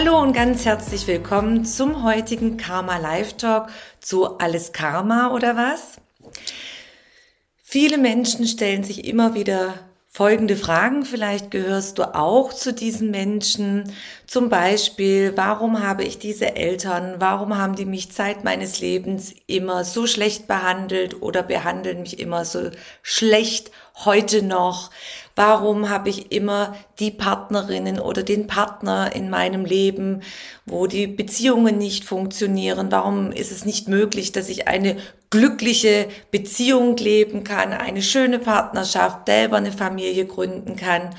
Hallo und ganz herzlich willkommen zum heutigen Karma Live Talk zu Alles Karma oder was? Viele Menschen stellen sich immer wieder folgende Fragen. Vielleicht gehörst du auch zu diesen Menschen. Zum Beispiel, warum habe ich diese Eltern? Warum haben die mich Zeit meines Lebens immer so schlecht behandelt oder behandeln mich immer so schlecht heute noch? Warum habe ich immer die Partnerinnen oder den Partner in meinem Leben, wo die Beziehungen nicht funktionieren? Warum ist es nicht möglich, dass ich eine glückliche Beziehung leben kann, eine schöne Partnerschaft, selber eine Familie gründen kann?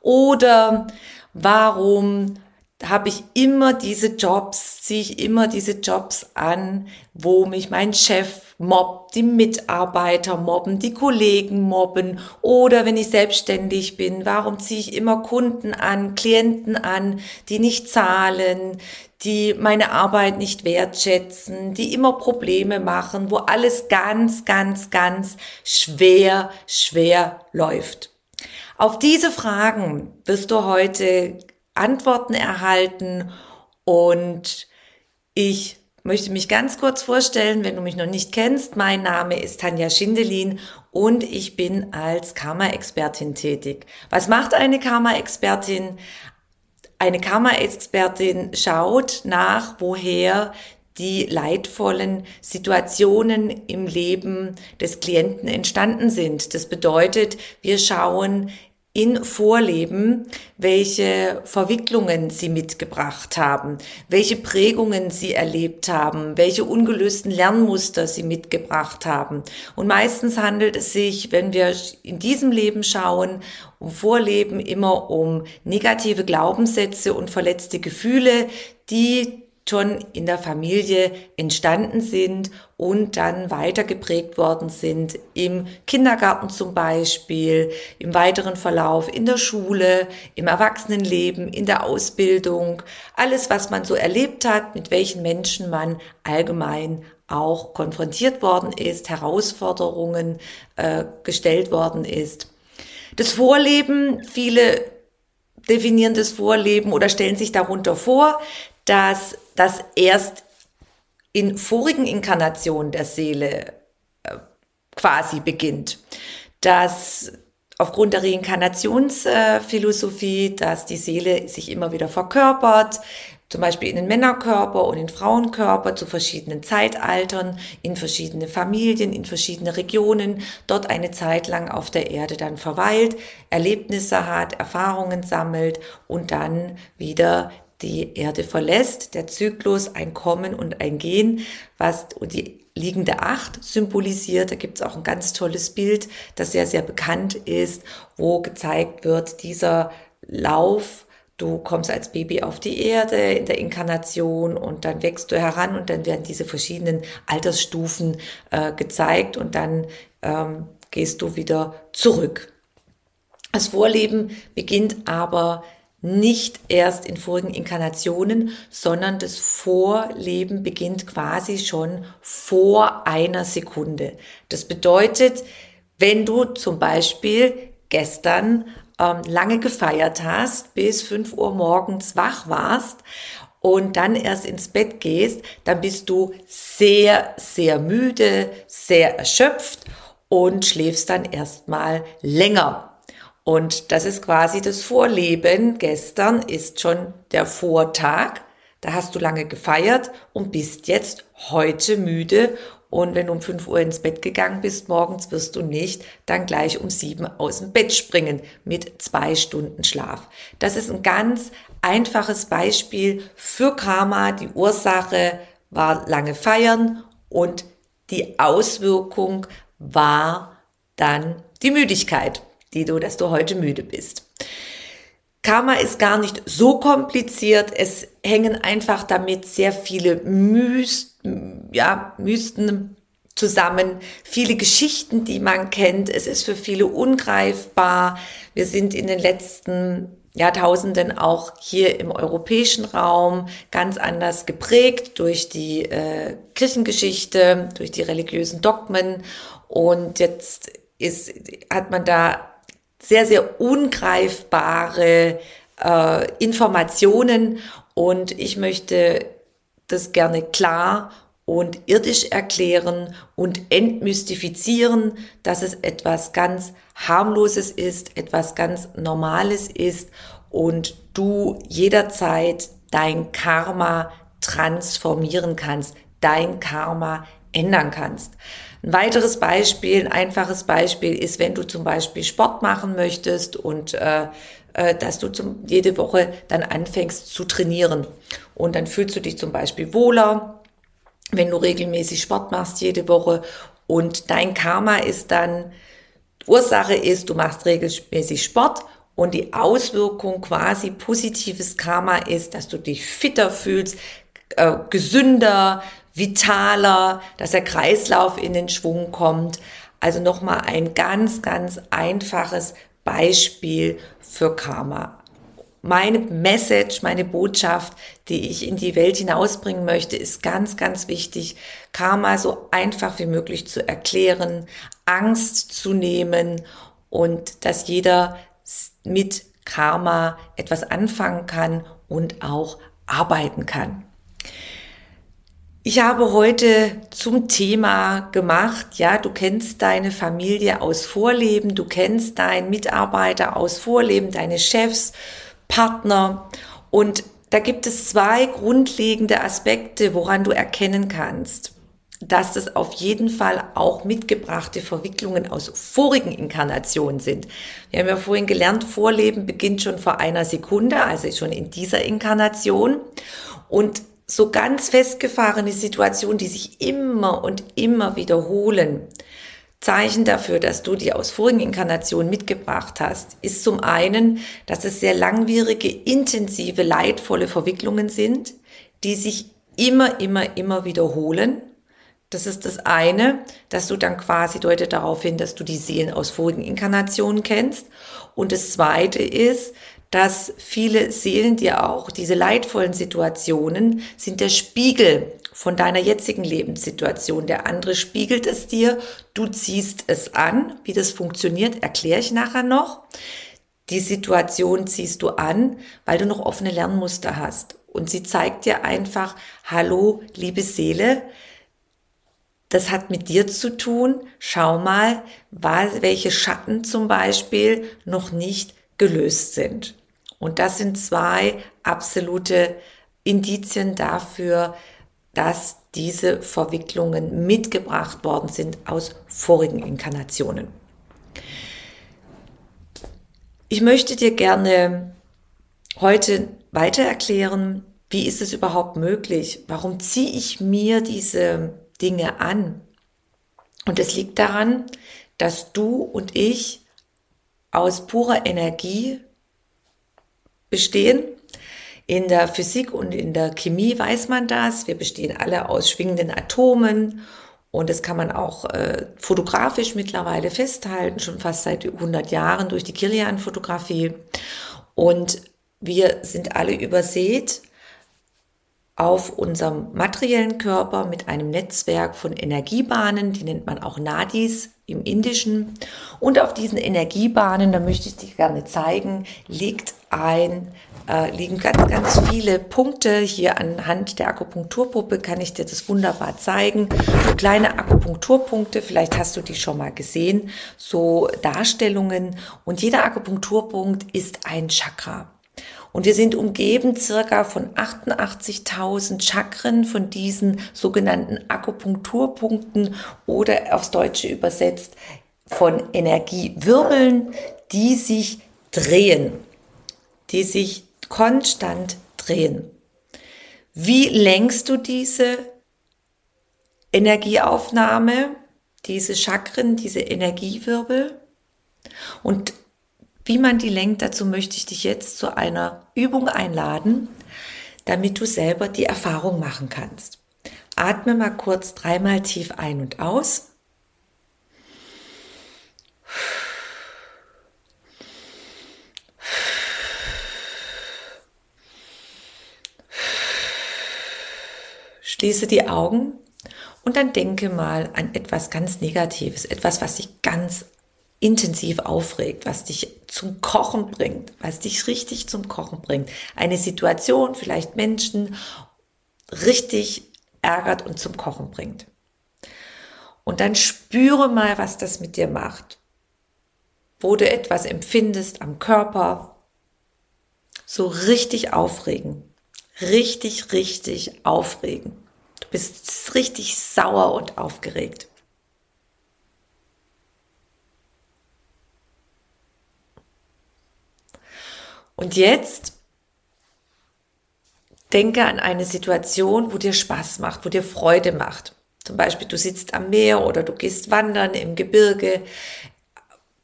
Oder warum habe ich immer diese Jobs, ziehe ich immer diese Jobs an, wo mich mein Chef mobbt, die Mitarbeiter mobben, die Kollegen mobben oder wenn ich selbstständig bin, warum ziehe ich immer Kunden an, Klienten an, die nicht zahlen, die meine Arbeit nicht wertschätzen, die immer Probleme machen, wo alles ganz, ganz, ganz schwer, schwer läuft. Auf diese Fragen wirst du heute Antworten erhalten und ich möchte mich ganz kurz vorstellen, wenn du mich noch nicht kennst. Mein Name ist Tanja Schindelin und ich bin als Karma-Expertin tätig. Was macht eine Karma-Expertin? Eine Karma-Expertin schaut nach, woher die leidvollen Situationen im Leben des Klienten entstanden sind. Das bedeutet, wir schauen in Vorleben, welche Verwicklungen sie mitgebracht haben, welche Prägungen sie erlebt haben, welche ungelösten Lernmuster sie mitgebracht haben. Und meistens handelt es sich, wenn wir in diesem Leben schauen, um Vorleben immer um negative Glaubenssätze und verletzte Gefühle, die schon in der Familie entstanden sind und dann weiter geprägt worden sind im Kindergarten zum Beispiel, im weiteren Verlauf in der Schule, im Erwachsenenleben, in der Ausbildung, alles, was man so erlebt hat, mit welchen Menschen man allgemein auch konfrontiert worden ist, Herausforderungen äh, gestellt worden ist. Das Vorleben, viele definieren das Vorleben oder stellen sich darunter vor, dass das erst in vorigen Inkarnationen der Seele äh, quasi beginnt. Dass aufgrund der Reinkarnationsphilosophie, dass die Seele sich immer wieder verkörpert, zum Beispiel in den Männerkörper und in Frauenkörper zu verschiedenen Zeitaltern, in verschiedene Familien, in verschiedene Regionen, dort eine Zeit lang auf der Erde dann verweilt, Erlebnisse hat, Erfahrungen sammelt und dann wieder die Erde verlässt, der Zyklus ein Kommen und ein Gehen, was die liegende Acht symbolisiert. Da gibt es auch ein ganz tolles Bild, das sehr, sehr bekannt ist, wo gezeigt wird, dieser Lauf, du kommst als Baby auf die Erde in der Inkarnation und dann wächst du heran und dann werden diese verschiedenen Altersstufen äh, gezeigt und dann ähm, gehst du wieder zurück. Das Vorleben beginnt aber nicht erst in vorigen Inkarnationen, sondern das Vorleben beginnt quasi schon vor einer Sekunde. Das bedeutet, wenn du zum Beispiel gestern ähm, lange gefeiert hast, bis 5 Uhr morgens wach warst und dann erst ins Bett gehst, dann bist du sehr, sehr müde, sehr erschöpft und schläfst dann erstmal länger. Und das ist quasi das Vorleben. Gestern ist schon der Vortag. Da hast du lange gefeiert und bist jetzt heute müde. Und wenn du um 5 Uhr ins Bett gegangen bist morgens, wirst du nicht dann gleich um 7 aus dem Bett springen mit zwei Stunden Schlaf. Das ist ein ganz einfaches Beispiel für Karma. Die Ursache war lange feiern und die Auswirkung war dann die Müdigkeit die du, dass du heute müde bist. Karma ist gar nicht so kompliziert. Es hängen einfach damit sehr viele Mysten, ja, Mysten zusammen, viele Geschichten, die man kennt. Es ist für viele ungreifbar. Wir sind in den letzten Jahrtausenden auch hier im europäischen Raum ganz anders geprägt durch die äh, Kirchengeschichte, durch die religiösen Dogmen. Und jetzt ist, hat man da sehr, sehr ungreifbare äh, Informationen und ich möchte das gerne klar und irdisch erklären und entmystifizieren, dass es etwas ganz harmloses ist, etwas ganz Normales ist und du jederzeit dein Karma transformieren kannst, dein Karma ändern kannst. Ein weiteres Beispiel, ein einfaches Beispiel ist, wenn du zum Beispiel Sport machen möchtest und äh, äh, dass du zum, jede Woche dann anfängst zu trainieren. Und dann fühlst du dich zum Beispiel wohler, wenn du regelmäßig Sport machst jede Woche. Und dein Karma ist dann, Ursache ist, du machst regelmäßig Sport und die Auswirkung quasi positives Karma ist, dass du dich fitter fühlst, äh, gesünder, vitaler, dass der Kreislauf in den Schwung kommt. Also nochmal ein ganz, ganz einfaches Beispiel für Karma. Meine Message, meine Botschaft, die ich in die Welt hinausbringen möchte, ist ganz, ganz wichtig, Karma so einfach wie möglich zu erklären, Angst zu nehmen und dass jeder mit Karma etwas anfangen kann und auch arbeiten kann. Ich habe heute zum Thema gemacht, ja, du kennst deine Familie aus Vorleben, du kennst deinen Mitarbeiter aus Vorleben, deine Chefs, Partner und da gibt es zwei grundlegende Aspekte, woran du erkennen kannst, dass das auf jeden Fall auch mitgebrachte Verwicklungen aus vorigen Inkarnationen sind. Wir haben ja vorhin gelernt, Vorleben beginnt schon vor einer Sekunde, also schon in dieser Inkarnation. Und so ganz festgefahrene Situationen, die sich immer und immer wiederholen, Zeichen dafür, dass du die aus vorigen Inkarnationen mitgebracht hast, ist zum einen, dass es sehr langwierige, intensive, leidvolle Verwicklungen sind, die sich immer, immer, immer wiederholen. Das ist das eine, dass du dann quasi deutet darauf hin, dass du die Seelen aus vorigen Inkarnationen kennst. Und das zweite ist, dass viele Seelen dir auch diese leidvollen Situationen sind der Spiegel von deiner jetzigen Lebenssituation. Der andere spiegelt es dir, du ziehst es an. Wie das funktioniert, erkläre ich nachher noch. Die Situation ziehst du an, weil du noch offene Lernmuster hast. Und sie zeigt dir einfach, hallo, liebe Seele, das hat mit dir zu tun. Schau mal, welche Schatten zum Beispiel noch nicht gelöst sind. Und das sind zwei absolute Indizien dafür, dass diese Verwicklungen mitgebracht worden sind aus vorigen Inkarnationen. Ich möchte dir gerne heute weiter erklären, wie ist es überhaupt möglich? Warum ziehe ich mir diese Dinge an? Und es liegt daran, dass du und ich aus purer Energie bestehen. In der Physik und in der Chemie weiß man das. Wir bestehen alle aus schwingenden Atomen und das kann man auch äh, fotografisch mittlerweile festhalten, schon fast seit 100 Jahren durch die Kirian-Fotografie. Und wir sind alle übersät auf unserem materiellen Körper mit einem Netzwerk von Energiebahnen, die nennt man auch Nadis im Indischen. Und auf diesen Energiebahnen, da möchte ich dir gerne zeigen, liegt ein, äh, liegen ganz, ganz viele Punkte. Hier anhand der Akupunkturpuppe kann ich dir das wunderbar zeigen. So kleine Akupunkturpunkte, vielleicht hast du die schon mal gesehen, so Darstellungen. Und jeder Akupunkturpunkt ist ein Chakra. Und wir sind umgeben circa von 88.000 Chakren von diesen sogenannten Akupunkturpunkten oder aufs Deutsche übersetzt von Energiewirbeln, die sich drehen, die sich konstant drehen. Wie lenkst du diese Energieaufnahme, diese Chakren, diese Energiewirbel? Und Wie man die lenkt, dazu möchte ich dich jetzt zu einer Übung einladen, damit du selber die Erfahrung machen kannst. Atme mal kurz dreimal tief ein und aus. Schließe die Augen und dann denke mal an etwas ganz Negatives, etwas, was dich ganz intensiv aufregt, was dich zum Kochen bringt, was dich richtig zum Kochen bringt. Eine Situation, vielleicht Menschen, richtig ärgert und zum Kochen bringt. Und dann spüre mal, was das mit dir macht. Wo du etwas empfindest am Körper. So richtig aufregen. Richtig, richtig aufregen. Bist richtig sauer und aufgeregt. Und jetzt denke an eine Situation, wo dir Spaß macht, wo dir Freude macht. Zum Beispiel, du sitzt am Meer oder du gehst wandern im Gebirge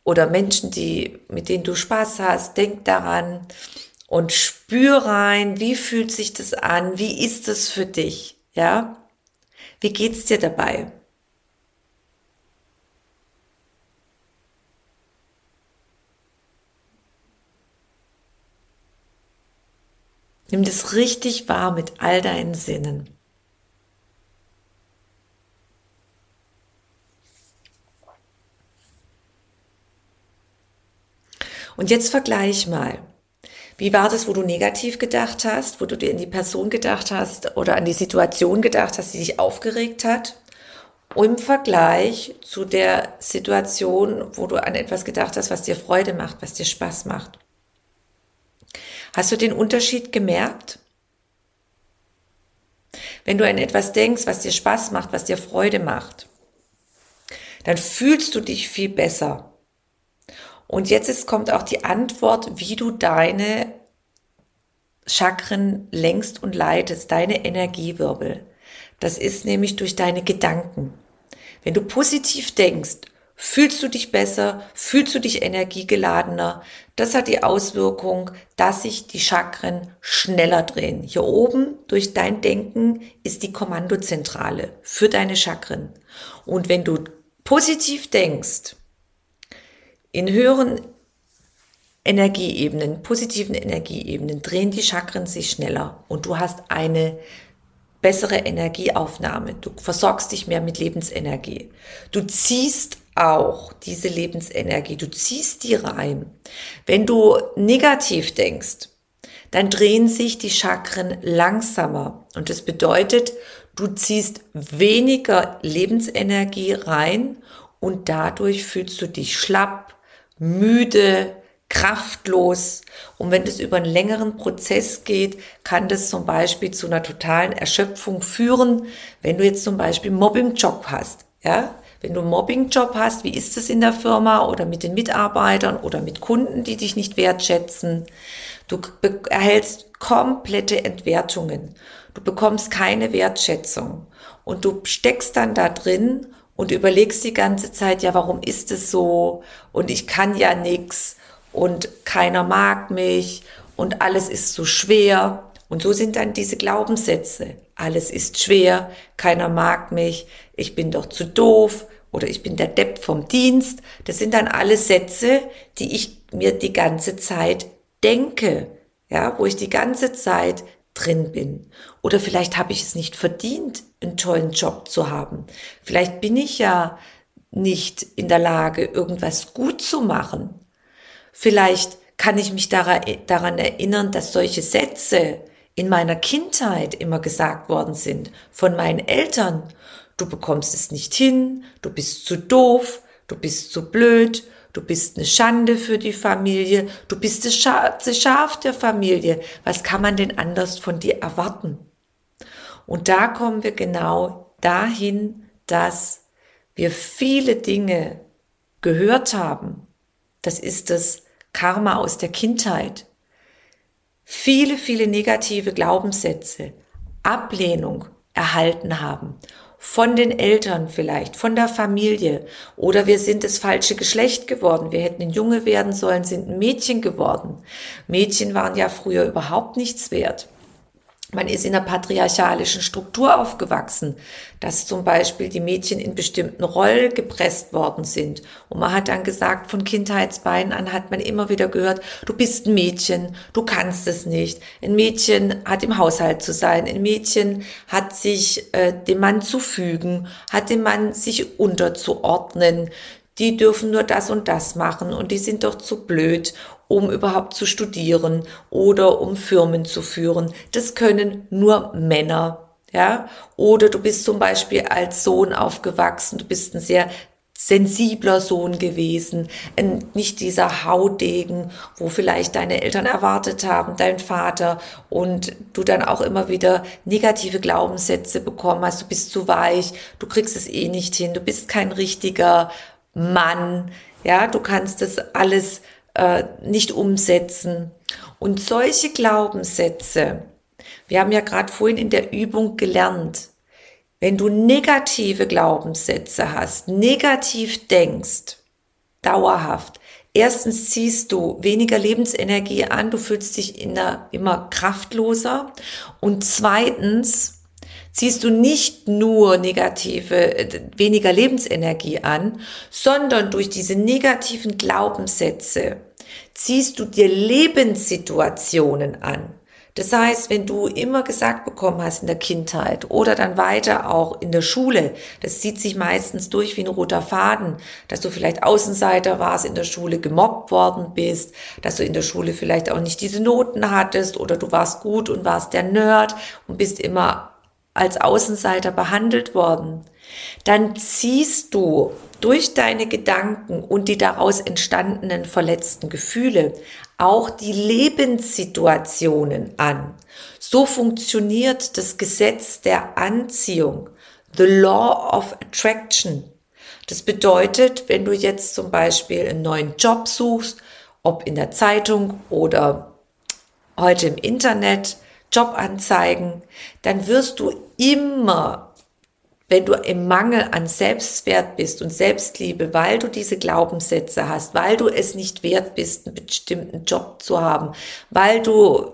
oder Menschen, die, mit denen du Spaß hast. Denk daran und spür rein, wie fühlt sich das an? Wie ist es für dich? Ja? Wie geht's dir dabei? Nimm das richtig wahr mit all deinen Sinnen. Und jetzt vergleich mal. Wie war das, wo du negativ gedacht hast, wo du dir in die Person gedacht hast oder an die Situation gedacht hast, die dich aufgeregt hat? Im Vergleich zu der Situation, wo du an etwas gedacht hast, was dir Freude macht, was dir Spaß macht. Hast du den Unterschied gemerkt? Wenn du an etwas denkst, was dir Spaß macht, was dir Freude macht, dann fühlst du dich viel besser. Und jetzt ist, kommt auch die Antwort, wie du deine Chakren längst und leitest, deine Energiewirbel. Das ist nämlich durch deine Gedanken. Wenn du positiv denkst, Fühlst du dich besser? Fühlst du dich energiegeladener? Das hat die Auswirkung, dass sich die Chakren schneller drehen. Hier oben durch dein Denken ist die Kommandozentrale für deine Chakren. Und wenn du positiv denkst, in höheren Energieebenen, positiven Energieebenen drehen die Chakren sich schneller und du hast eine bessere Energieaufnahme. Du versorgst dich mehr mit Lebensenergie. Du ziehst auch diese Lebensenergie, du ziehst die rein. Wenn du negativ denkst, dann drehen sich die Chakren langsamer und das bedeutet, du ziehst weniger Lebensenergie rein und dadurch fühlst du dich schlapp, müde, kraftlos. Und wenn das über einen längeren Prozess geht, kann das zum Beispiel zu einer totalen Erschöpfung führen. Wenn du jetzt zum Beispiel Mobbing-Job hast, ja, wenn du Mobbing-Job hast, wie ist es in der Firma oder mit den Mitarbeitern oder mit Kunden, die dich nicht wertschätzen? Du erhältst komplette Entwertungen. Du bekommst keine Wertschätzung. Und du steckst dann da drin und überlegst die ganze Zeit, ja, warum ist es so? Und ich kann ja nix und keiner mag mich und alles ist so schwer. Und so sind dann diese Glaubenssätze. Alles ist schwer, keiner mag mich, ich bin doch zu doof oder ich bin der Depp vom Dienst. Das sind dann alle Sätze, die ich mir die ganze Zeit denke, ja, wo ich die ganze Zeit drin bin. Oder vielleicht habe ich es nicht verdient, einen tollen Job zu haben. Vielleicht bin ich ja nicht in der Lage, irgendwas gut zu machen. Vielleicht kann ich mich daran erinnern, dass solche Sätze in meiner Kindheit immer gesagt worden sind von meinen Eltern. Du bekommst es nicht hin, du bist zu doof, du bist zu blöd, du bist eine Schande für die Familie, du bist das Schaf der Familie. Was kann man denn anders von dir erwarten? Und da kommen wir genau dahin, dass wir viele Dinge gehört haben. Das ist das Karma aus der Kindheit. Viele, viele negative Glaubenssätze, Ablehnung erhalten haben. von den Eltern vielleicht, von der Familie. Oder wir sind das falsche Geschlecht geworden. Wir hätten ein Junge werden sollen, sind ein Mädchen geworden. Mädchen waren ja früher überhaupt nichts wert. Man ist in einer patriarchalischen Struktur aufgewachsen, dass zum Beispiel die Mädchen in bestimmten Rollen gepresst worden sind. Und man hat dann gesagt, von Kindheitsbeinen an hat man immer wieder gehört, du bist ein Mädchen, du kannst es nicht. Ein Mädchen hat im Haushalt zu sein, ein Mädchen hat sich äh, dem Mann zu fügen, hat dem Mann sich unterzuordnen die dürfen nur das und das machen und die sind doch zu blöd um überhaupt zu studieren oder um Firmen zu führen. Das können nur Männer. Ja, oder du bist zum Beispiel als Sohn aufgewachsen, du bist ein sehr sensibler Sohn gewesen, nicht dieser Haudegen, wo vielleicht deine Eltern erwartet haben, dein Vater und du dann auch immer wieder negative Glaubenssätze bekommen hast, du bist zu weich, du kriegst es eh nicht hin, du bist kein richtiger Mann, ja, du kannst das alles äh, nicht umsetzen. Und solche Glaubenssätze, wir haben ja gerade vorhin in der Übung gelernt, wenn du negative Glaubenssätze hast, negativ denkst, dauerhaft, erstens ziehst du weniger Lebensenergie an, du fühlst dich der, immer kraftloser und zweitens ziehst du nicht nur negative, äh, weniger Lebensenergie an, sondern durch diese negativen Glaubenssätze ziehst du dir Lebenssituationen an. Das heißt, wenn du immer gesagt bekommen hast in der Kindheit oder dann weiter auch in der Schule, das zieht sich meistens durch wie ein roter Faden, dass du vielleicht Außenseiter warst, in der Schule gemobbt worden bist, dass du in der Schule vielleicht auch nicht diese Noten hattest oder du warst gut und warst der Nerd und bist immer als Außenseiter behandelt worden, dann ziehst du durch deine Gedanken und die daraus entstandenen verletzten Gefühle auch die Lebenssituationen an. So funktioniert das Gesetz der Anziehung, the law of attraction. Das bedeutet, wenn du jetzt zum Beispiel einen neuen Job suchst, ob in der Zeitung oder heute im Internet, Jobanzeigen, dann wirst du immer, wenn du im Mangel an Selbstwert bist und Selbstliebe, weil du diese Glaubenssätze hast, weil du es nicht wert bist, einen bestimmten Job zu haben, weil du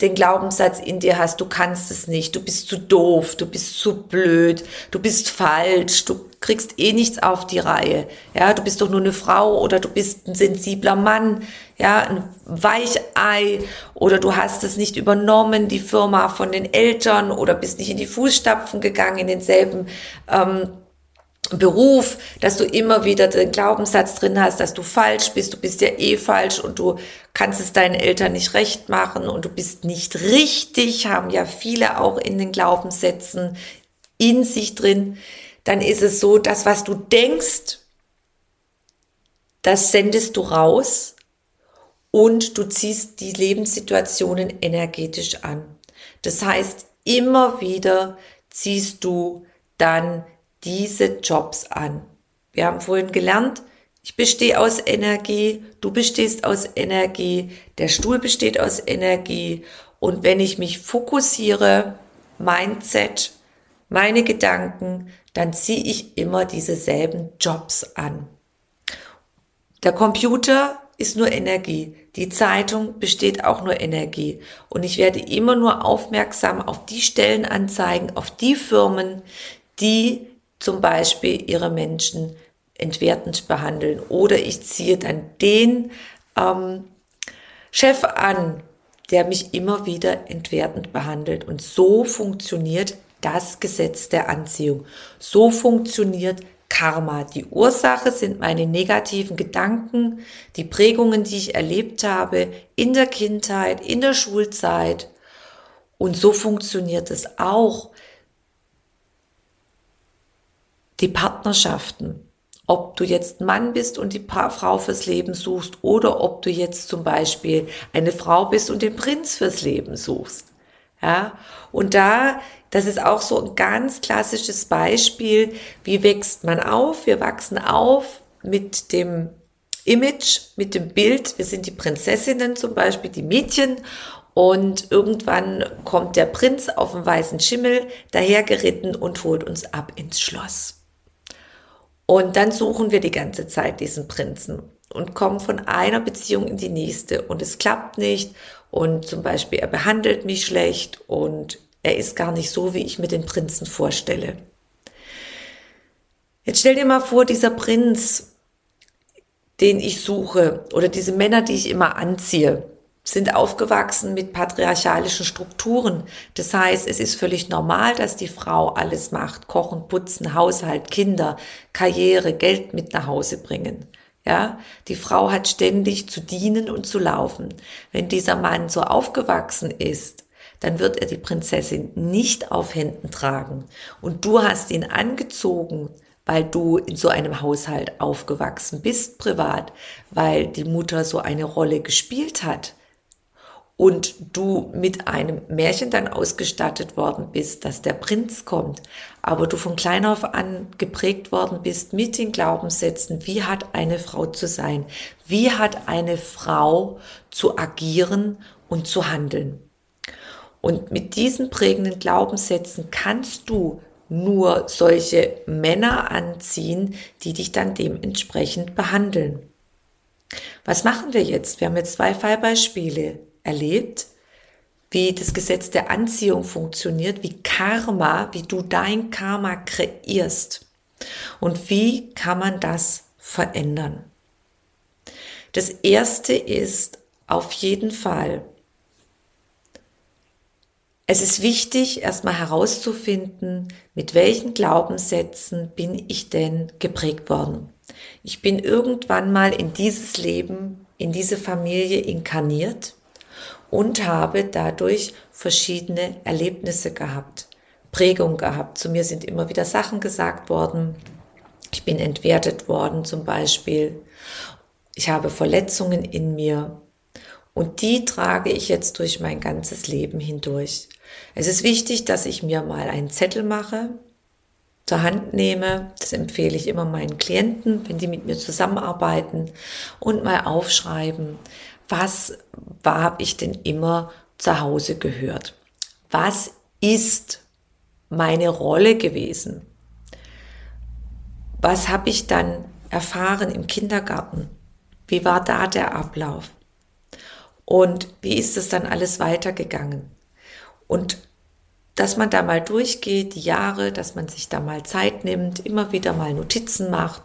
den Glaubenssatz in dir hast, du kannst es nicht, du bist zu doof, du bist zu blöd, du bist falsch, du kriegst eh nichts auf die Reihe. Ja, du bist doch nur eine Frau oder du bist ein sensibler Mann, ja, ein Weichei oder du hast es nicht übernommen, die Firma von den Eltern oder bist nicht in die Fußstapfen gegangen, in denselben ähm, Beruf, dass du immer wieder den Glaubenssatz drin hast, dass du falsch bist, du bist ja eh falsch und du kannst es deinen Eltern nicht recht machen und du bist nicht richtig, haben ja viele auch in den Glaubenssätzen in sich drin dann ist es so, dass was du denkst, das sendest du raus und du ziehst die Lebenssituationen energetisch an. Das heißt, immer wieder ziehst du dann diese Jobs an. Wir haben vorhin gelernt, ich bestehe aus Energie, du bestehst aus Energie, der Stuhl besteht aus Energie und wenn ich mich fokussiere, Mindset, meine Gedanken, dann ziehe ich immer dieselben Jobs an. Der Computer ist nur Energie. Die Zeitung besteht auch nur Energie. Und ich werde immer nur aufmerksam auf die Stellenanzeigen, auf die Firmen, die zum Beispiel ihre Menschen entwertend behandeln. Oder ich ziehe dann den ähm, Chef an, der mich immer wieder entwertend behandelt. Und so funktioniert das Gesetz der Anziehung. So funktioniert Karma. Die Ursache sind meine negativen Gedanken, die Prägungen, die ich erlebt habe in der Kindheit, in der Schulzeit. Und so funktioniert es auch. Die Partnerschaften. Ob du jetzt Mann bist und die Frau fürs Leben suchst oder ob du jetzt zum Beispiel eine Frau bist und den Prinz fürs Leben suchst. Ja, und da das ist auch so ein ganz klassisches Beispiel, wie wächst man auf? Wir wachsen auf mit dem Image, mit dem Bild. Wir sind die Prinzessinnen zum Beispiel, die Mädchen Und irgendwann kommt der Prinz auf dem weißen Schimmel dahergeritten und holt uns ab ins Schloss. Und dann suchen wir die ganze Zeit diesen Prinzen und kommen von einer Beziehung in die nächste und es klappt nicht und zum Beispiel er behandelt mich schlecht und er ist gar nicht so, wie ich mir den Prinzen vorstelle. Jetzt stell dir mal vor, dieser Prinz, den ich suche oder diese Männer, die ich immer anziehe, sind aufgewachsen mit patriarchalischen Strukturen. Das heißt, es ist völlig normal, dass die Frau alles macht. Kochen, putzen, Haushalt, Kinder, Karriere, Geld mit nach Hause bringen. Ja, die Frau hat ständig zu dienen und zu laufen. Wenn dieser Mann so aufgewachsen ist, dann wird er die Prinzessin nicht auf Händen tragen. Und du hast ihn angezogen, weil du in so einem Haushalt aufgewachsen bist, privat, weil die Mutter so eine Rolle gespielt hat und du mit einem Märchen dann ausgestattet worden bist, dass der Prinz kommt, aber du von klein auf an geprägt worden bist mit den Glaubenssätzen, wie hat eine Frau zu sein, wie hat eine Frau zu agieren und zu handeln. Und mit diesen prägenden Glaubenssätzen kannst du nur solche Männer anziehen, die dich dann dementsprechend behandeln. Was machen wir jetzt? Wir haben jetzt zwei Fallbeispiele erlebt, wie das Gesetz der Anziehung funktioniert, wie Karma, wie du dein Karma kreierst und wie kann man das verändern. Das erste ist auf jeden Fall, es ist wichtig, erstmal herauszufinden, mit welchen Glaubenssätzen bin ich denn geprägt worden. Ich bin irgendwann mal in dieses Leben, in diese Familie inkarniert und habe dadurch verschiedene Erlebnisse gehabt, Prägung gehabt. Zu mir sind immer wieder Sachen gesagt worden. Ich bin entwertet worden zum Beispiel. Ich habe Verletzungen in mir. Und die trage ich jetzt durch mein ganzes Leben hindurch. Es ist wichtig, dass ich mir mal einen Zettel mache, zur Hand nehme. Das empfehle ich immer meinen Klienten, wenn die mit mir zusammenarbeiten und mal aufschreiben, was habe ich denn immer zu Hause gehört? Was ist meine Rolle gewesen? Was habe ich dann erfahren im Kindergarten? Wie war da der Ablauf? Und wie ist es dann alles weitergegangen? Und dass man da mal durchgeht, die Jahre, dass man sich da mal Zeit nimmt, immer wieder mal Notizen macht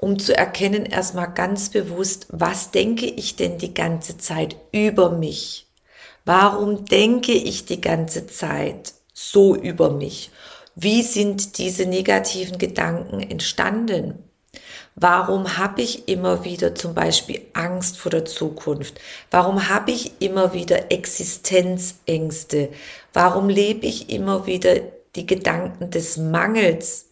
um zu erkennen erstmal ganz bewusst, was denke ich denn die ganze Zeit über mich? Warum denke ich die ganze Zeit so über mich? Wie sind diese negativen Gedanken entstanden? Warum habe ich immer wieder zum Beispiel Angst vor der Zukunft? Warum habe ich immer wieder Existenzängste? Warum lebe ich immer wieder die Gedanken des Mangels?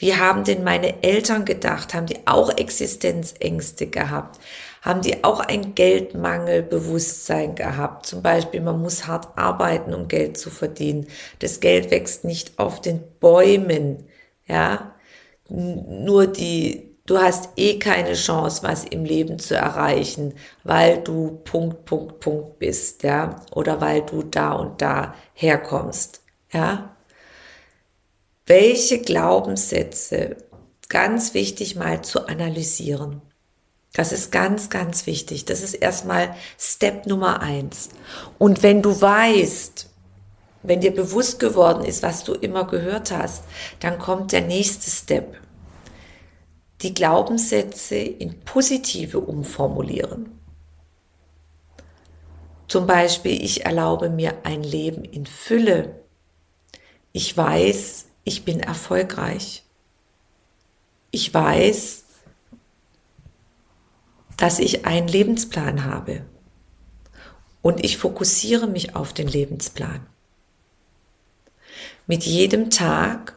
Wie haben denn meine Eltern gedacht? Haben die auch Existenzängste gehabt? Haben die auch ein Geldmangelbewusstsein gehabt? Zum Beispiel, man muss hart arbeiten, um Geld zu verdienen. Das Geld wächst nicht auf den Bäumen, ja. Nur die, du hast eh keine Chance, was im Leben zu erreichen, weil du Punkt, Punkt, Punkt bist, ja. Oder weil du da und da herkommst, ja welche Glaubenssätze ganz wichtig mal zu analysieren. Das ist ganz, ganz wichtig. Das ist erstmal Step Nummer eins. Und wenn du weißt, wenn dir bewusst geworden ist, was du immer gehört hast, dann kommt der nächste Step. Die Glaubenssätze in positive umformulieren. Zum Beispiel, ich erlaube mir ein Leben in Fülle. Ich weiß, ich bin erfolgreich. Ich weiß, dass ich einen Lebensplan habe und ich fokussiere mich auf den Lebensplan. Mit jedem Tag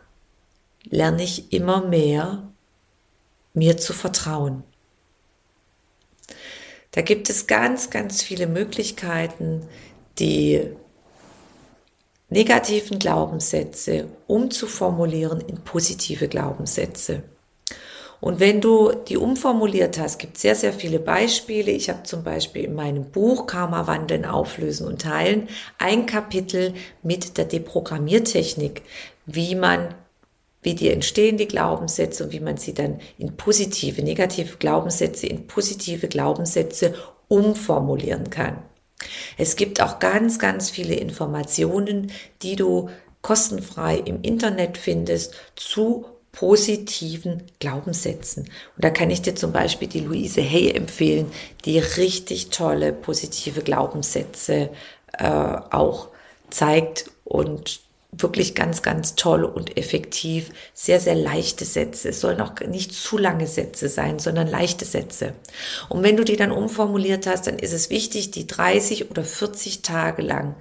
lerne ich immer mehr, mir zu vertrauen. Da gibt es ganz, ganz viele Möglichkeiten, die negativen Glaubenssätze umzuformulieren in positive Glaubenssätze. Und wenn du die umformuliert hast, gibt sehr, sehr viele Beispiele. Ich habe zum Beispiel in meinem Buch Karma wandeln, auflösen und teilen ein Kapitel mit der Deprogrammiertechnik, wie man wie die entstehen, die Glaubenssätze und wie man sie dann in positive, negative Glaubenssätze, in positive Glaubenssätze umformulieren kann. Es gibt auch ganz, ganz viele Informationen, die du kostenfrei im Internet findest zu positiven Glaubenssätzen. Und da kann ich dir zum Beispiel die Luise Hay empfehlen, die richtig tolle positive Glaubenssätze äh, auch zeigt und wirklich ganz, ganz toll und effektiv. Sehr, sehr leichte Sätze. Es sollen auch nicht zu lange Sätze sein, sondern leichte Sätze. Und wenn du die dann umformuliert hast, dann ist es wichtig, die 30 oder 40 Tage lang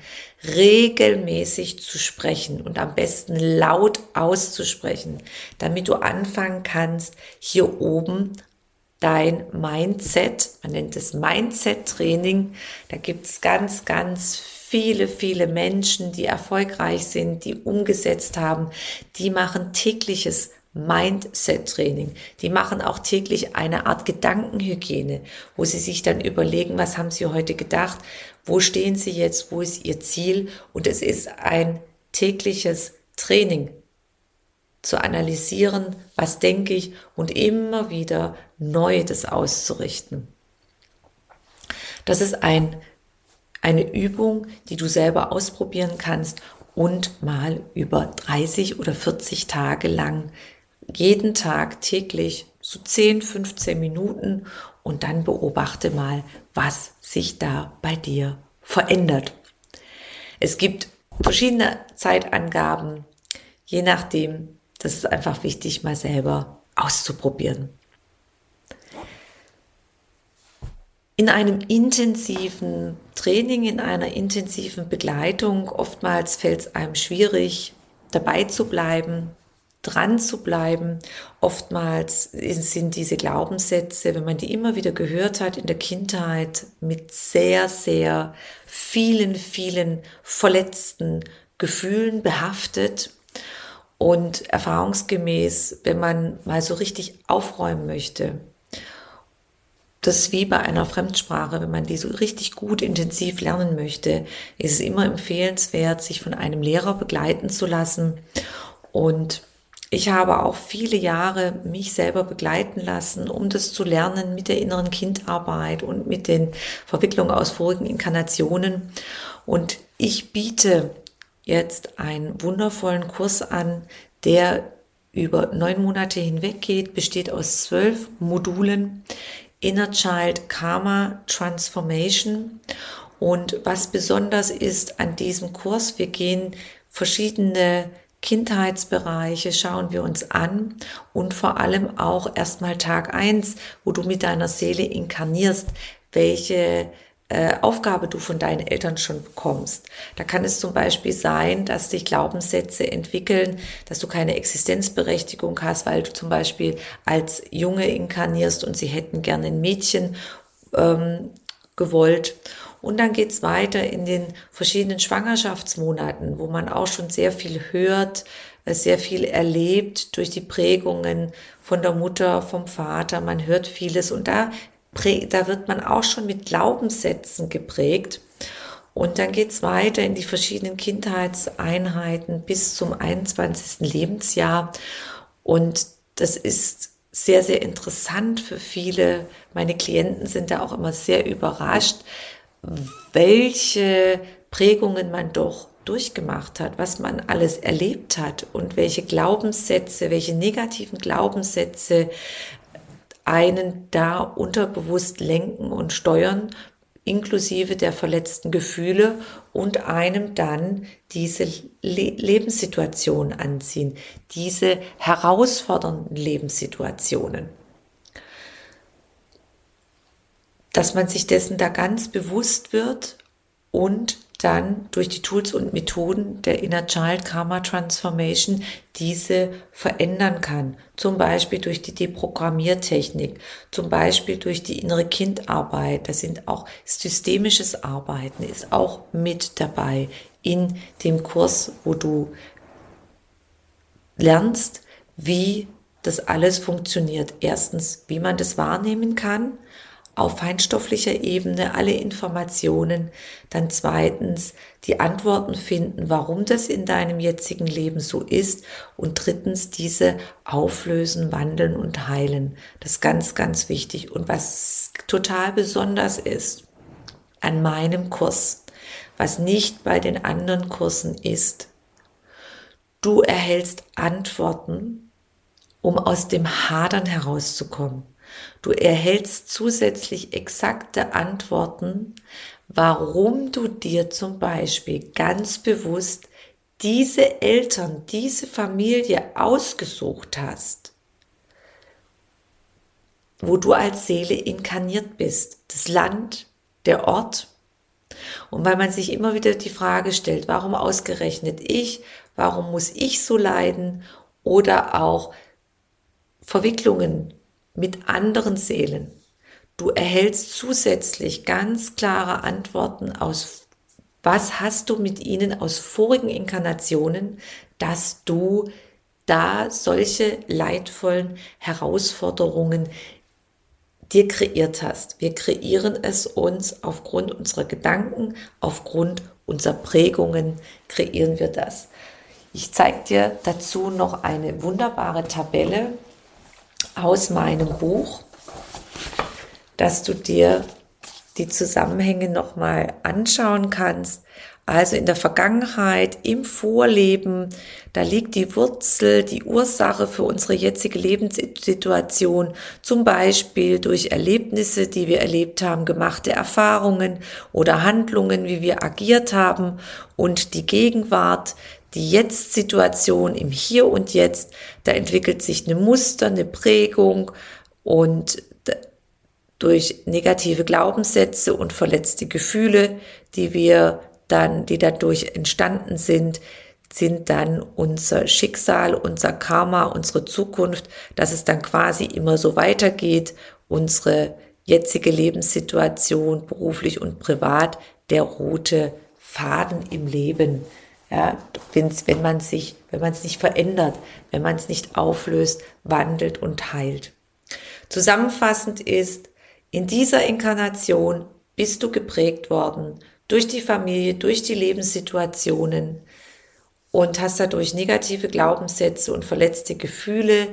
regelmäßig zu sprechen und am besten laut auszusprechen, damit du anfangen kannst, hier oben dein Mindset, man nennt es Mindset-Training, da gibt es ganz, ganz viele, viele Menschen, die erfolgreich sind, die umgesetzt haben, die machen tägliches Mindset-Training. Die machen auch täglich eine Art Gedankenhygiene, wo sie sich dann überlegen, was haben sie heute gedacht, wo stehen sie jetzt, wo ist ihr Ziel. Und es ist ein tägliches Training zu analysieren, was denke ich und immer wieder neu das auszurichten. Das ist ein eine Übung, die du selber ausprobieren kannst und mal über 30 oder 40 Tage lang jeden Tag täglich so 10, 15 Minuten und dann beobachte mal, was sich da bei dir verändert. Es gibt verschiedene Zeitangaben, je nachdem, das ist einfach wichtig, mal selber auszuprobieren. in einem intensiven Training, in einer intensiven Begleitung, oftmals fällt es einem schwierig, dabei zu bleiben, dran zu bleiben. Oftmals sind diese Glaubenssätze, wenn man die immer wieder gehört hat in der Kindheit, mit sehr, sehr vielen, vielen verletzten Gefühlen behaftet. Und erfahrungsgemäß, wenn man mal so richtig aufräumen möchte, das ist wie bei einer Fremdsprache, wenn man die so richtig gut intensiv lernen möchte, ist es immer empfehlenswert, sich von einem Lehrer begleiten zu lassen. Und ich habe auch viele Jahre mich selber begleiten lassen, um das zu lernen mit der inneren Kindarbeit und mit den Verwicklungen aus vorigen Inkarnationen. Und ich biete jetzt einen wundervollen Kurs an, der über neun Monate hinweg geht, besteht aus zwölf Modulen, Inner Child Karma Transformation. Und was besonders ist an diesem Kurs, wir gehen verschiedene Kindheitsbereiche schauen wir uns an und vor allem auch erstmal Tag eins, wo du mit deiner Seele inkarnierst, welche äh, Aufgabe du von deinen Eltern schon bekommst. Da kann es zum Beispiel sein, dass sich Glaubenssätze entwickeln, dass du keine Existenzberechtigung hast, weil du zum Beispiel als Junge inkarnierst und sie hätten gerne ein Mädchen ähm, gewollt. Und dann geht's weiter in den verschiedenen Schwangerschaftsmonaten, wo man auch schon sehr viel hört, äh, sehr viel erlebt durch die Prägungen von der Mutter, vom Vater. Man hört vieles und da da wird man auch schon mit Glaubenssätzen geprägt. Und dann geht's weiter in die verschiedenen Kindheitseinheiten bis zum 21. Lebensjahr. Und das ist sehr, sehr interessant für viele. Meine Klienten sind da auch immer sehr überrascht, welche Prägungen man doch durchgemacht hat, was man alles erlebt hat und welche Glaubenssätze, welche negativen Glaubenssätze einen da unterbewusst lenken und steuern, inklusive der verletzten Gefühle und einem dann diese Le Lebenssituation anziehen, diese herausfordernden Lebenssituationen. Dass man sich dessen da ganz bewusst wird und dann durch die Tools und Methoden der Inner Child Karma Transformation diese verändern kann. Zum Beispiel durch die Deprogrammiertechnik, zum Beispiel durch die innere Kindarbeit. Das sind auch systemisches Arbeiten, ist auch mit dabei in dem Kurs, wo du lernst, wie das alles funktioniert. Erstens, wie man das wahrnehmen kann, auf feinstofflicher Ebene alle Informationen, dann zweitens die Antworten finden, warum das in deinem jetzigen Leben so ist und drittens diese auflösen, wandeln und heilen. Das ist ganz, ganz wichtig. Und was total besonders ist an meinem Kurs, was nicht bei den anderen Kursen ist, du erhältst Antworten, um aus dem Hadern herauszukommen. Du erhältst zusätzlich exakte Antworten, warum du dir zum Beispiel ganz bewusst diese Eltern, diese Familie ausgesucht hast, wo du als Seele inkarniert bist, das Land, der Ort. Und weil man sich immer wieder die Frage stellt, warum ausgerechnet ich, warum muss ich so leiden oder auch Verwicklungen mit anderen Seelen. Du erhältst zusätzlich ganz klare Antworten aus, was hast du mit ihnen aus vorigen Inkarnationen, dass du da solche leidvollen Herausforderungen dir kreiert hast. Wir kreieren es uns aufgrund unserer Gedanken, aufgrund unserer Prägungen, kreieren wir das. Ich zeige dir dazu noch eine wunderbare Tabelle, aus meinem Buch, dass du dir die Zusammenhänge nochmal anschauen kannst. Also in der Vergangenheit, im Vorleben, da liegt die Wurzel, die Ursache für unsere jetzige Lebenssituation, zum Beispiel durch Erlebnisse, die wir erlebt haben, gemachte Erfahrungen oder Handlungen, wie wir agiert haben und die Gegenwart, die Jetzt-Situation im Hier und Jetzt, da entwickelt sich eine Muster, eine Prägung und durch negative Glaubenssätze und verletzte Gefühle, die wir dann, die dadurch entstanden sind, sind dann unser Schicksal, unser Karma, unsere Zukunft, dass es dann quasi immer so weitergeht, unsere jetzige Lebenssituation, beruflich und privat, der rote Faden im Leben, ja, wenn man sich, wenn man es nicht verändert, wenn man es nicht auflöst, wandelt und heilt. Zusammenfassend ist, in dieser Inkarnation bist du geprägt worden durch die Familie, durch die Lebenssituationen und hast dadurch negative Glaubenssätze und verletzte Gefühle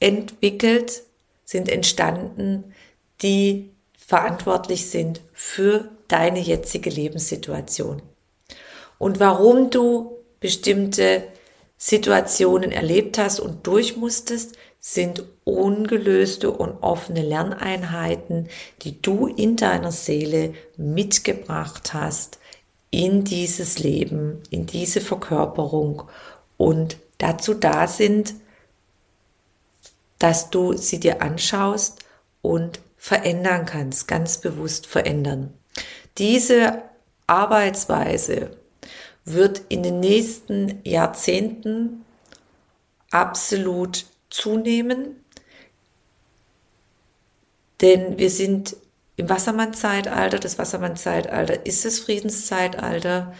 entwickelt, sind entstanden, die verantwortlich sind für deine jetzige Lebenssituation und warum du bestimmte Situationen erlebt hast und durch musstest, sind ungelöste und offene Lerneinheiten, die du in deiner Seele mitgebracht hast in dieses Leben, in diese Verkörperung und dazu da sind, dass du sie dir anschaust und verändern kannst, ganz bewusst verändern. Diese Arbeitsweise wird in den nächsten Jahrzehnten absolut zunehmen, denn wir sind im Wassermann-Zeitalter. Das Wassermann-Zeitalter ist das Friedenszeitalter,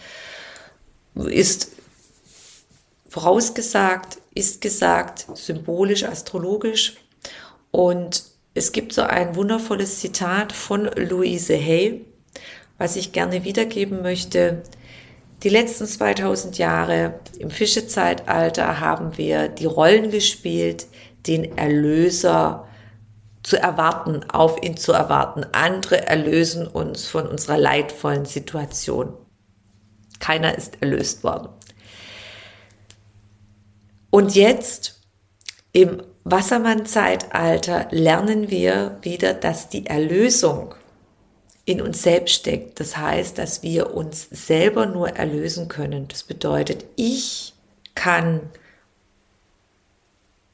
ist vorausgesagt, ist gesagt, symbolisch, astrologisch. Und es gibt so ein wundervolles Zitat von Louise Hay, was ich gerne wiedergeben möchte. Die letzten 2000 Jahre im Fischezeitalter haben wir die Rollen gespielt, den Erlöser zu erwarten, auf ihn zu erwarten. Andere erlösen uns von unserer leidvollen Situation. Keiner ist erlöst worden. Und jetzt im Wassermann-Zeitalter lernen wir wieder, dass die Erlösung in uns selbst steckt. Das heißt, dass wir uns selber nur erlösen können. Das bedeutet, ich kann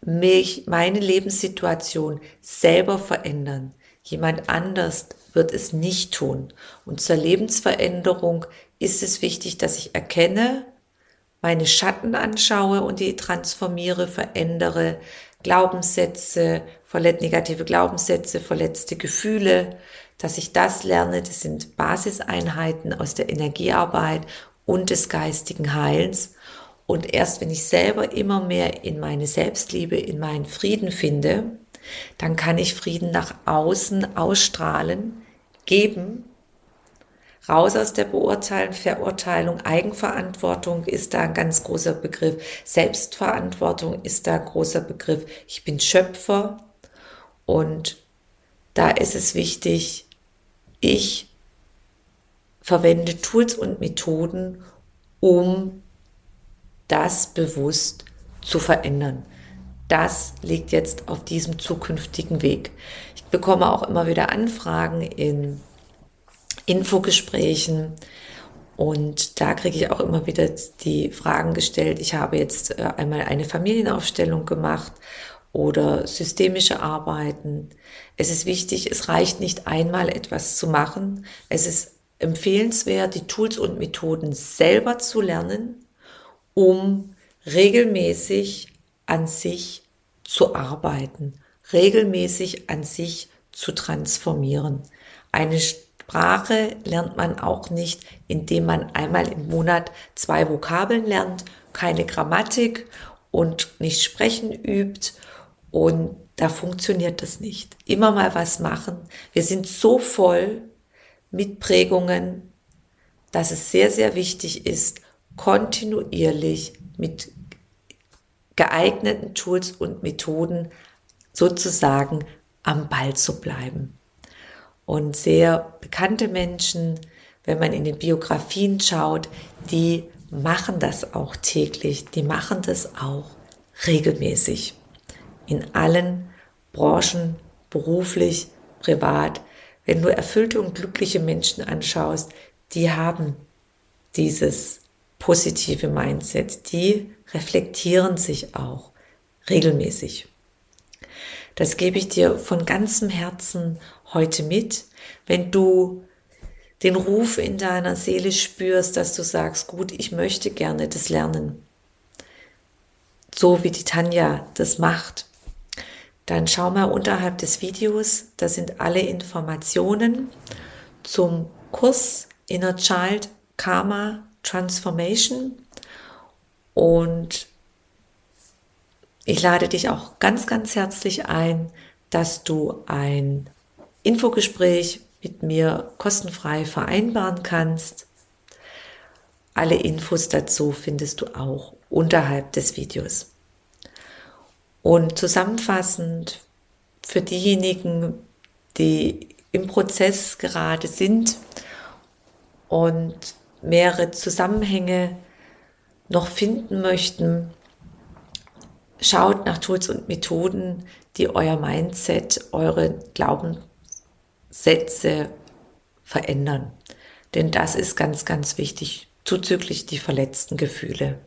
mich, meine Lebenssituation selber verändern. Jemand anders wird es nicht tun. Und zur Lebensveränderung ist es wichtig, dass ich erkenne, meine Schatten anschaue und die transformiere, verändere, Glaubenssätze, negative Glaubenssätze, verletzte Gefühle, dass ich das lerne. Das sind Basiseinheiten aus der Energiearbeit und des geistigen Heils. Und erst wenn ich selber immer mehr in meine Selbstliebe, in meinen Frieden finde, dann kann ich Frieden nach außen ausstrahlen, geben. Raus aus der Beurteilung, Verurteilung, Eigenverantwortung ist da ein ganz großer Begriff. Selbstverantwortung ist da ein großer Begriff. Ich bin Schöpfer und da ist es wichtig, ich verwende Tools und Methoden, um das bewusst zu verändern. Das liegt jetzt auf diesem zukünftigen Weg. Ich bekomme auch immer wieder Anfragen in Infogesprächen und da kriege ich auch immer wieder die Fragen gestellt. Ich habe jetzt äh, einmal eine Familienaufstellung gemacht oder systemische Arbeiten. Es ist wichtig, es reicht nicht einmal etwas zu machen. Es ist empfehlenswert, die Tools und Methoden selber zu lernen, um regelmäßig an sich zu arbeiten, regelmäßig an sich zu transformieren. Eine Sprache lernt man auch nicht, indem man einmal im Monat zwei Vokabeln lernt, keine Grammatik und nicht sprechen übt und da funktioniert das nicht. Immer mal was machen. Wir sind so voll mit Prägungen, dass es sehr, sehr wichtig ist, kontinuierlich mit geeigneten Tools und Methoden sozusagen am Ball zu bleiben. Und sehr bekannte Menschen, wenn man in den Biografien schaut, die machen das auch täglich, die machen das auch regelmäßig in allen Branchen, beruflich, privat. Wenn du erfüllte und glückliche Menschen anschaust, die haben dieses positive Mindset, die reflektieren sich auch regelmäßig. Das gebe ich dir von ganzem Herzen heute mit. Wenn du den Ruf in deiner Seele spürst, dass du sagst, gut, ich möchte gerne das lernen, so wie die Tanja das macht, dann schau mal unterhalb des Videos, da sind alle Informationen zum Kurs Inner Child Karma Transformation und ich lade dich auch ganz, ganz herzlich ein, dass du ein Infogespräch mit mir kostenfrei vereinbaren kannst. Alle Infos dazu findest du auch unterhalb des Videos. Und zusammenfassend für diejenigen, die im Prozess gerade sind und mehrere Zusammenhänge noch finden möchten, schaut nach Tools und Methoden, die euer Mindset, eure Glaubenssätze verändern. Denn das ist ganz, ganz wichtig, zuzüglich die verletzten Gefühle.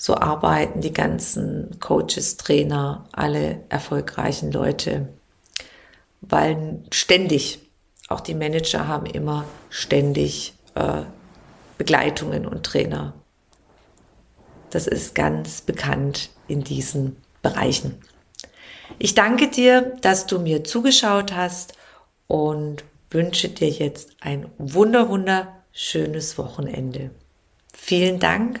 So arbeiten die ganzen Coaches, Trainer, alle erfolgreichen Leute, weil ständig, auch die Manager haben immer ständig äh, Begleitungen und Trainer. Das ist ganz bekannt in diesen Bereichen. Ich danke dir, dass du mir zugeschaut hast und wünsche dir jetzt ein wunder, wunderschönes Wochenende. Vielen Dank